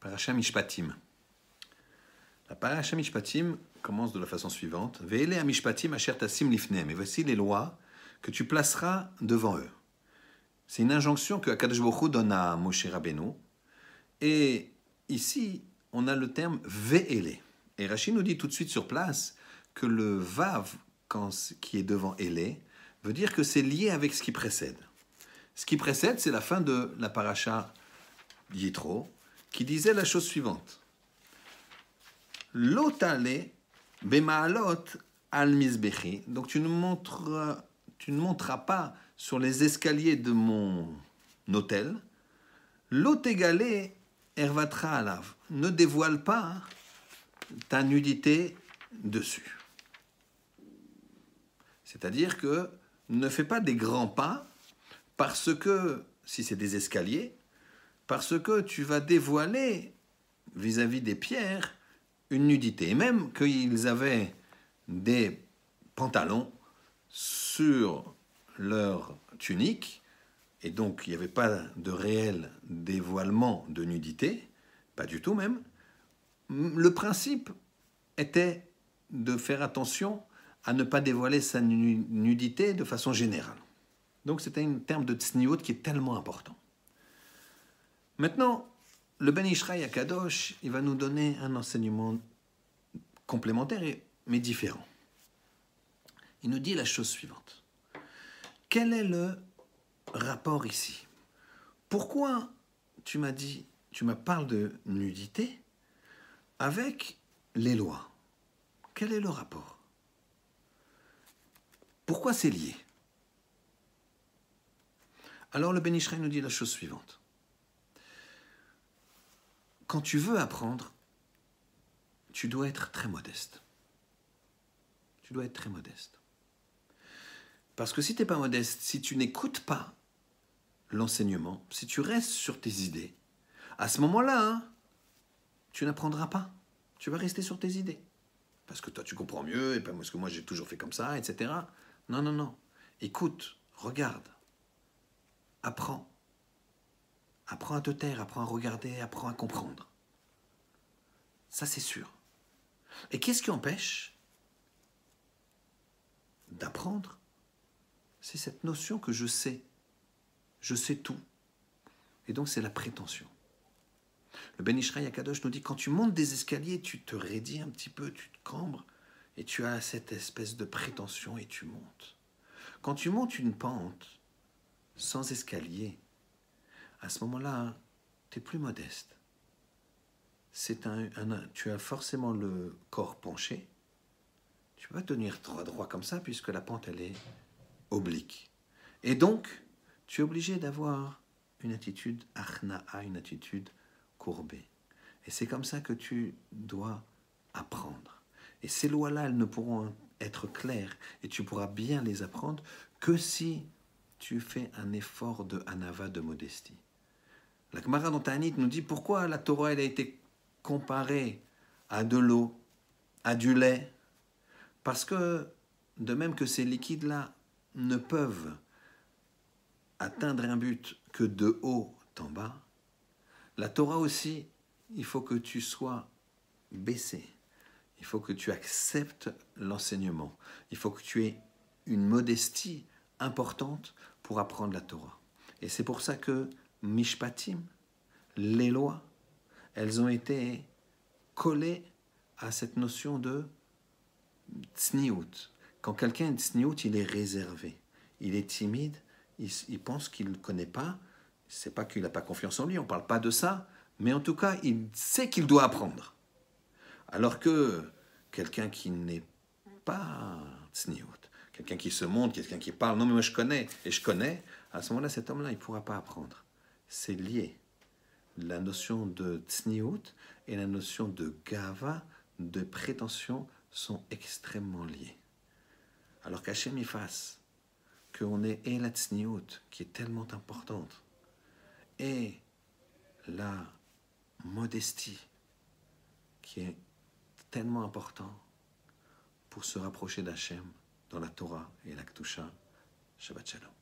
Parasha Mishpatim. La Parasha Mishpatim commence de la façon suivante Ve'ele Mishpatim asher tasim lifnem. Et voici les lois que tu placeras devant eux. C'est une injonction que Akadosh Baruch donne à Moshe Rabbeinu. Et ici, on a le terme Ve'ele. Et Rachid nous dit tout de suite sur place que le Vav, qui est devant Ele, veut dire que c'est lié avec ce qui précède. Ce qui précède, c'est la fin de la paracha Yitro, qui disait la chose suivante. L'otale bemaalot al misbechi. Donc tu ne, monteras pas sur les escaliers de mon hôtel. L'otegale ervatra alav. Ne dévoile pas ta nudité dessus. C'est-à-dire que ne fais pas des grands pas parce que, si c'est des escaliers, parce que tu vas dévoiler vis-à-vis des pierres une nudité. Et même qu'ils avaient des pantalons sur leur tunique, et donc il n'y avait pas de réel dévoilement de nudité, pas du tout même, le principe était de faire attention à ne pas dévoiler sa nudité de façon générale. Donc c'était un terme de tsniout qui est tellement important. Maintenant, le Ben Ishraï Kadosh, il va nous donner un enseignement complémentaire mais différent. Il nous dit la chose suivante. Quel est le rapport ici? Pourquoi tu m'as dit, tu me parles de nudité avec les lois? Quel est le rapport? Pourquoi c'est lié? Alors le Ben Ishraï nous dit la chose suivante quand tu veux apprendre, tu dois être très modeste. Tu dois être très modeste. Parce que si tu n'es pas modeste, si tu n'écoutes pas l'enseignement, si tu restes sur tes idées, à ce moment-là, hein, tu n'apprendras pas. Tu vas rester sur tes idées. Parce que toi, tu comprends mieux, et parce que moi, j'ai toujours fait comme ça, etc. Non, non, non. Écoute, regarde, apprends. Apprends à te taire, apprends à regarder, apprends à comprendre. Ça, c'est sûr. Et qu'est-ce qui empêche d'apprendre? C'est cette notion que je sais. Je sais tout. Et donc, c'est la prétention. Le Ben Ishraï Akadosh nous dit quand tu montes des escaliers, tu te raidis un petit peu, tu te cambres, et tu as cette espèce de prétention et tu montes. Quand tu montes une pente sans escalier, à ce moment-là, tu es plus modeste. C'est un, tu as forcément le corps penché. Tu peux pas tenir droit, droit comme ça puisque la pente elle est oblique. Et donc, tu es obligé d'avoir une attitude achna'a, une attitude courbée. Et c'est comme ça que tu dois apprendre. Et ces lois-là, elles ne pourront être claires et tu pourras bien les apprendre que si tu fais un effort de anava, de modestie. La Gemara dans nous dit pourquoi la Torah elle a été comparée à de l'eau, à du lait, parce que de même que ces liquides-là ne peuvent atteindre un but que de haut en bas, la Torah aussi, il faut que tu sois baissé. Il faut que tu acceptes l'enseignement. Il faut que tu aies une modestie importante pour apprendre la Torah. Et c'est pour ça que Mishpatim, les lois, elles ont été collées à cette notion de tsniout. Quand quelqu'un est tsniout, il est réservé, il est timide, il, pense qu'il ne connaît pas, c'est pas qu'il n'a pas confiance en lui, on ne parle pas de ça, mais en tout cas, il sait qu'il doit apprendre. Alors que quelqu'un qui n'est pas tsniout, quelqu'un qui se montre, quelqu'un qui parle, non mais moi je connais, et je connais, à ce moment-là, cet homme-là, il ne pourra pas apprendre c'est lié. La notion de tsniout et la notion de gava, de prétention, sont extrêmement liées. Alors qu'Hachem y fasse qu'on ait et la tsniout, qui est tellement importante, et la modestie, qui est tellement important pour se rapprocher d'Hachem dans la Torah et la Shabbat Shalom.